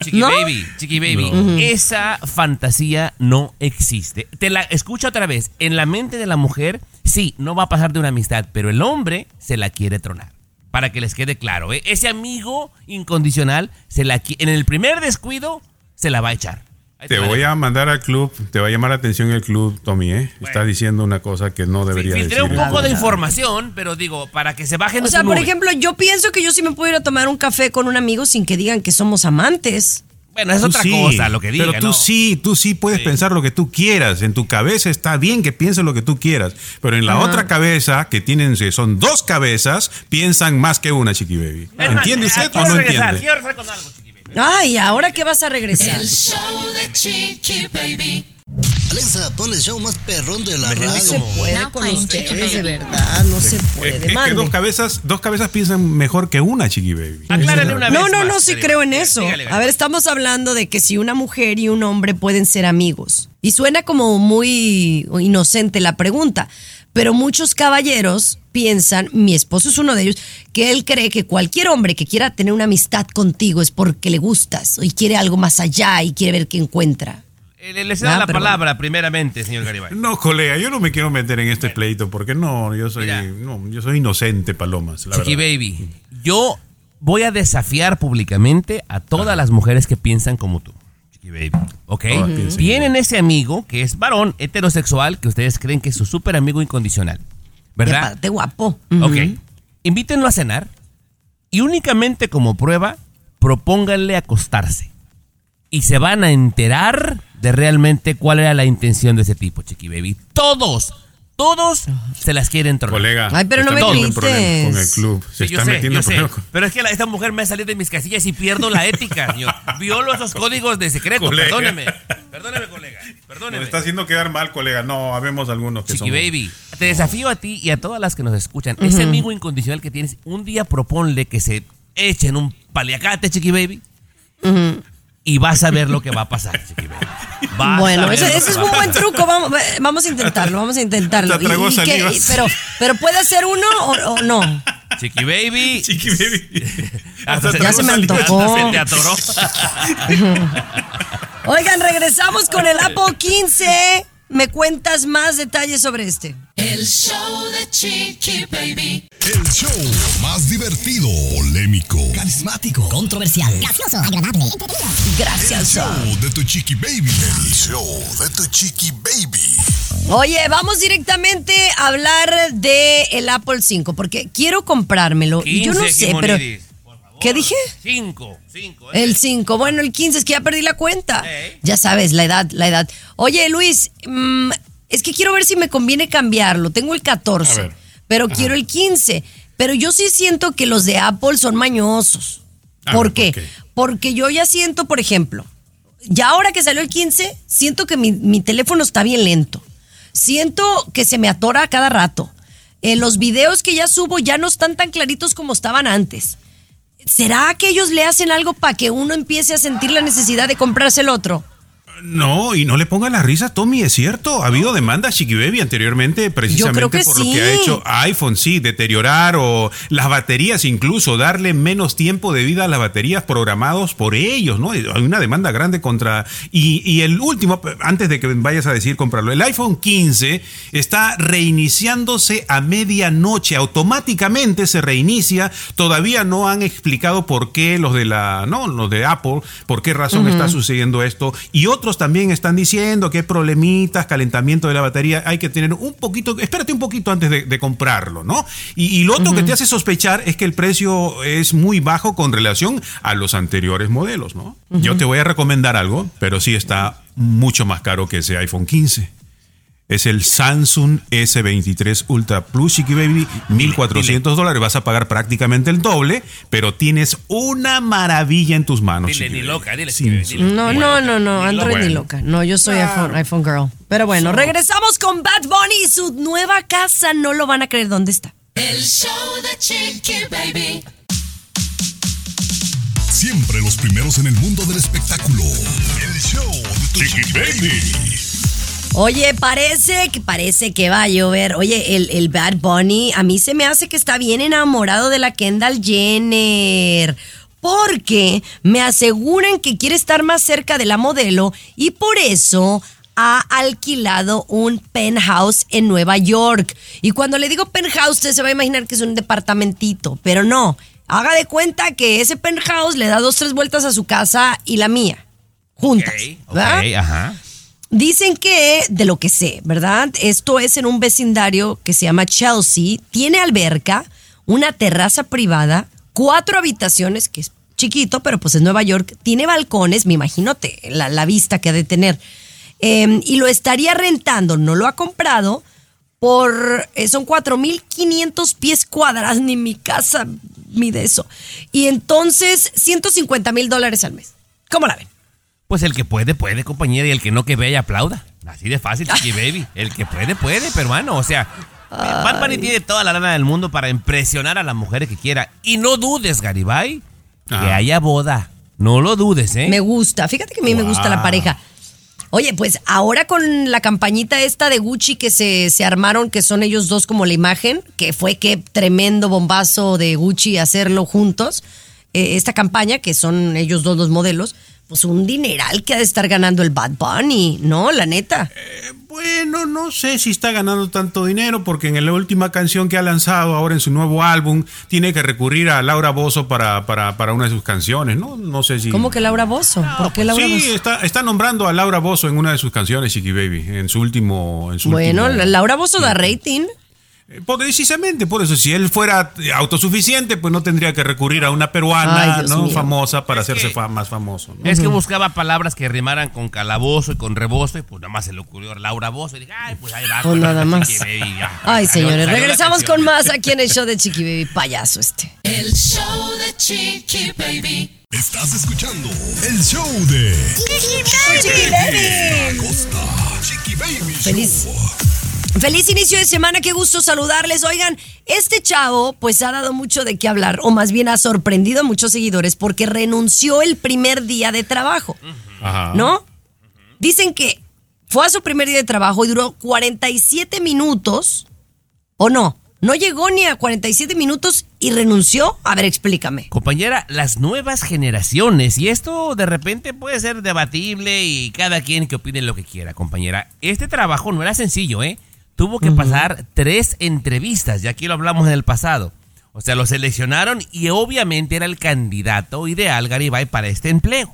Chiqui ¿No? Baby, Chiqui Baby, esa fantasía no existe. Te la escucho otra vez. En la mente de la mujer, sí, no va a pasar de una amistad, pero el hombre se la quiere tronar. Para que les quede claro, ¿eh? ese amigo incondicional, se la, en el primer descuido, se la va a echar. Ahí Te voy a mandar al club, te va a llamar la atención el club, Tommy, ¿eh? Estás diciendo una cosa que no debería Filtré decir. un poco de información, pero digo, para que se bajen O de sea, por nube. ejemplo, yo pienso que yo sí me puedo ir a tomar un café con un amigo sin que digan que somos amantes. Bueno, es Tú otra sí, cosa lo que diga, Pero tú ¿no? sí, tú sí puedes pensar lo que tú quieras. En tu cabeza está bien que pienses lo que tú quieras. Pero en la Ajá. otra cabeza, que tienen, son dos cabezas, piensan más que una, Chiqui Baby. Es más, ¿Entiende usted quiero o no regresar, entiende? quiero regresar con algo, Chiqui. Ay, ¿ahora qué vas a regresar? El show de Chiqui Baby. Alexa, pon el show más perrón de la Me No radio. se puede Now con ustedes, de verdad, no se puede. es que mande. dos cabezas, dos cabezas piensan mejor que una, Chiqui Baby. Aclárale una No, vez no, más, no, sí creo en eso. Dígale, A ver, estamos hablando de que si una mujer y un hombre pueden ser amigos. Y suena como muy inocente la pregunta, pero muchos caballeros piensan, mi esposo es uno de ellos, que él cree que cualquier hombre que quiera tener una amistad contigo es porque le gustas y quiere algo más allá y quiere ver qué encuentra. Eh, Le, le cedo Ah, la palabra primeramente, señor Garibay. No, colega, yo no me quiero meter en este pleito porque no, yo soy, Mira. no, yo soy inocente, Palomas. La Chiqui verdad. Baby, yo voy a desafiar públicamente a todas las mujeres que piensan como tú. Chiqui Baby, ¿ok? Tienen ese amigo que es varón heterosexual que ustedes creen que es su súper amigo incondicional. ¿Verdad? aparte guapo. Ok. Ujú. Invítenlo a cenar y únicamente como prueba, propónganle acostarse. Y se van a enterar de realmente cuál era la intención de ese tipo, Chiqui Baby. Todos, todos se las quieren tronar. Colega, Ay, pero no me grites. con el club. Se Sí, yo está sé, metiendo sé. Pero es que la- esta mujer me ha salido de mis casillas y pierdo la ética, señor. Violo esos códigos de secreto. Colega. Perdóneme. Perdóneme, colega. Perdóneme. Nos está haciendo quedar mal, colega. No, habemos algunos que Chiqui somos- Baby, te desafío a ti y a todas las que nos escuchan. Ese amigo incondicional que tienes, un día proponle que se echen un paliacate, Chiqui Baby. Y vas a ver lo que va a pasar, Bueno, ver ese, es un buen truco. Vamos, vamos a intentarlo, vamos a intentarlo. ¿Y- pero, pero puede ser uno o, o no. Chiqui Baby. Chiqui Baby. Hasta Ya se me antojó. hasta se te atoró. Oigan, regresamos con el Apple 15. ¿Me cuentas más detalles sobre este? El show de Chiqui Baby. El show más divertido, polémico, carismático, Controversial. Gracioso. Agradable. Entretenido. el Gracias. show de tu chiqui baby. El show de tu chiqui baby. Oye, vamos directamente a hablar de el Apple 5 porque quiero comprármelo. y yo no 15, sé, pero. ¿Qué dije? Cinco, cinco. ¿eh? El 5. Bueno, el 15 es que ya perdí la cuenta. Ya sabes, la edad, la edad. Oye, Luis, mm, es que quiero ver si me conviene cambiarlo. Tengo el 14, A ver. pero quiero el 15. Pero yo sí siento que los de Apple son mañosos. A ¿Por ver, qué? ¿por qué? Porque yo ya siento, por ejemplo, ya ahora que salió el 15, siento que mi, mi teléfono está bien lento. Siento que se me atora a cada rato. Eh, los videos que ya subo ya no están tan claritos como estaban antes. ¿Será que ellos le hacen algo para que uno empiece a sentir la necesidad de comprarse el otro? No, y no le ponga las risas, Tommy, es cierto. Ha habido demandas Chiqui Baby anteriormente, precisamente por lo que ha hecho iPhone, sí, deteriorar o las baterías incluso, darle menos tiempo de vida a las baterías programados por ellos, ¿no? Hay una demanda grande contra... Y, y el último, antes de que vayas a decir comprarlo, el iPhone 15 está reiniciándose a medianoche, automáticamente se reinicia. Todavía no han explicado por qué los de la, no, los de Apple, por qué razón está sucediendo esto. Y otros también están diciendo que hay problemitas, calentamiento de la batería, hay que tener un poquito, espérate un poquito antes de, de comprarlo, ¿no? Y, y lo otro que te hace sospechar es que el precio es muy bajo con relación a los anteriores modelos, ¿no? Yo te voy a recomendar algo, pero sí está mucho más caro que ese iPhone 15. Es el Samsung S23 Ultra Plus Chiqui Baby, 1400 dólares. Vas a pagar prácticamente el doble, pero tienes una maravilla en tus manos. Dile, ni loca, dile, Sin- dile. No, no, no, no, Android ni loca. No, yo soy iPhone, iPhone girl. Pero bueno, regresamos con Bad Bunny y su nueva casa. No lo van a creer dónde está. El show de Chiqui Baby. Siempre los primeros en el mundo del espectáculo. El show de Chiqui Baby. Oye, parece que parece que va a llover. Oye, el, el Bad Bunny a mí se me hace que está bien enamorado de la Kendall Jenner. Porque me aseguran que quiere estar más cerca de la modelo y por eso ha alquilado un penthouse en Nueva York. Y cuando le digo penthouse, usted se va a imaginar que es un departamentito, pero no. Haga de cuenta que ese penthouse le da dos, tres vueltas a su casa y la mía. Juntas. Ok, ¿verdad? ajá. Dicen que, de lo que sé, ¿verdad? Esto es en un vecindario que se llama Chelsea. Tiene alberca, una terraza privada, cuatro habitaciones, que es chiquito, pero pues es Nueva York. Tiene balcones, me imagino la, la vista que ha de tener. Eh, y lo estaría rentando, no lo ha comprado, por. eh, son 4.500 pies cuadrados, ni mi casa mide eso. Y entonces, 150 mil dólares al mes. ¿Cómo la ven? Pues el que puede, puede, compañera, y el que no que vea y aplauda. Así de fácil, Chiqui Baby. El que puede, puede, peruano. O sea, Bad Bunny tiene toda la lana del mundo para impresionar a las mujeres que quiera. Y no dudes, Garibay, que haya boda. No lo dudes, ¿eh? Me gusta. Fíjate que a mí me gusta la pareja. Oye, pues ahora con la campañita esta de Gucci que se, se armaron, que son ellos dos como la imagen, que fue qué tremendo bombazo de Gucci hacerlo juntos, eh, esta campaña, que son ellos dos los modelos, pues un dineral que ha de estar ganando el Bad Bunny, ¿no? La neta. Bueno, no sé si está ganando tanto dinero porque en la última canción que ha lanzado ahora en su nuevo álbum tiene que recurrir a Laura Bozo para, para, para una de sus canciones, ¿no? No sé si... ¿Cómo que Laura Bozo? ¿Por qué Laura sí, Bozo? está, está nombrando a Laura Bozo en una de sus canciones, Chiqui Baby, en su último... En su Bueno, último- Laura Bozo da rating. Eh, Por, precisamente por eso, si él fuera eh, autosuficiente, pues no tendría que recurrir a una peruana Ay, ¿no? mío. famosa para hacerse fa- más famoso. ¿no? Es que buscaba palabras que rimaran con calabozo y con rebozo, y pues nada más se le ocurrió Laura Bozo. Y dije, ay, pues ahí va. Pues con nada la más. Chiqui Baby, ya. Ay, señores, regresamos con más aquí en el show de Chiqui Baby, payaso este. El show de Chiqui Baby. Estás escuchando el show de Chiqui Baby. Costa. Chiqui Baby Feliz. Show. Feliz inicio de semana, qué gusto saludarles. Oigan, este chavo pues ha dado mucho de qué hablar, o más bien ha sorprendido a muchos seguidores porque renunció el primer día de trabajo, Ajá. ¿no? Dicen que fue a su primer día de trabajo y duró 47 minutos, o no, no llegó ni a 47 minutos y renunció. A ver, explícame. Compañera, las nuevas generaciones, y esto de repente puede ser debatible y cada quien que opine lo que quiera, compañera. Este trabajo no era sencillo, ¿eh? Tuvo que pasar tres entrevistas, ya aquí lo hablamos en el pasado. O sea, lo seleccionaron y obviamente era el candidato ideal, Garibay, para este empleo,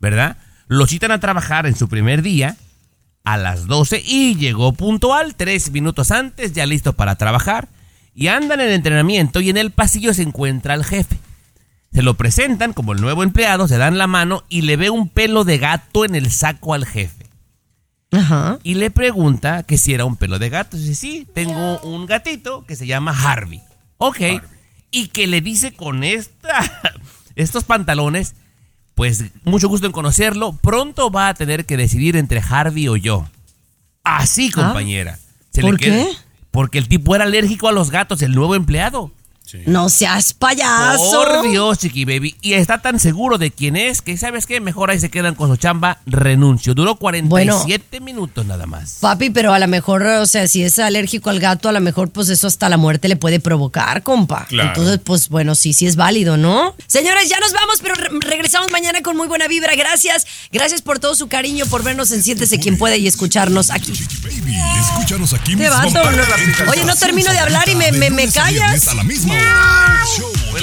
¿verdad? Lo citan a trabajar en su primer día a las 12 y llegó puntual, tres minutos antes, ya listo para trabajar. Y anda en el entrenamiento y en el pasillo se encuentra el jefe. Se lo presentan como el nuevo empleado, se dan la mano y le ve un pelo de gato en el saco al jefe. Ajá. Y le pregunta que si era un pelo de gato. Dice, sí, tengo un gatito que se llama Harvey. Ok. Y que le dice con esta, estos pantalones, pues mucho gusto en conocerlo, pronto va a tener que decidir entre Harvey o yo. Así, compañera. Se le ¿Por queda- qué? Porque el tipo era alérgico a los gatos, el nuevo empleado. No seas payaso. Por Dios, Chiqui Baby. Y está tan seguro de quién es que, ¿sabes qué? Mejor ahí se quedan con su chamba, renuncio. Duró 47 minutos nada más. Papi, pero a lo mejor, o sea, si es alérgico al gato, a lo mejor pues eso hasta la muerte le puede provocar, compa. Claro. Entonces, pues bueno, sí, sí es válido, ¿no? Señores, ya nos vamos, pero re- regresamos mañana con muy buena vibra. Gracias. Gracias por todo su cariño, por vernos en Siéntese quien puede y escucharnos aquí. Escúchanos aquí Qué mismo. Oye, no termino de hablar y me, me, me callas. A la misma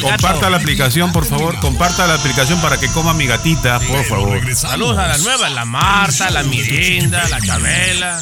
Comparta la aplicación, por favor. Comparta la aplicación para que coma mi gatita, por favor. Saludos a la nueva, la Marta, la Mirinda, la Chabela.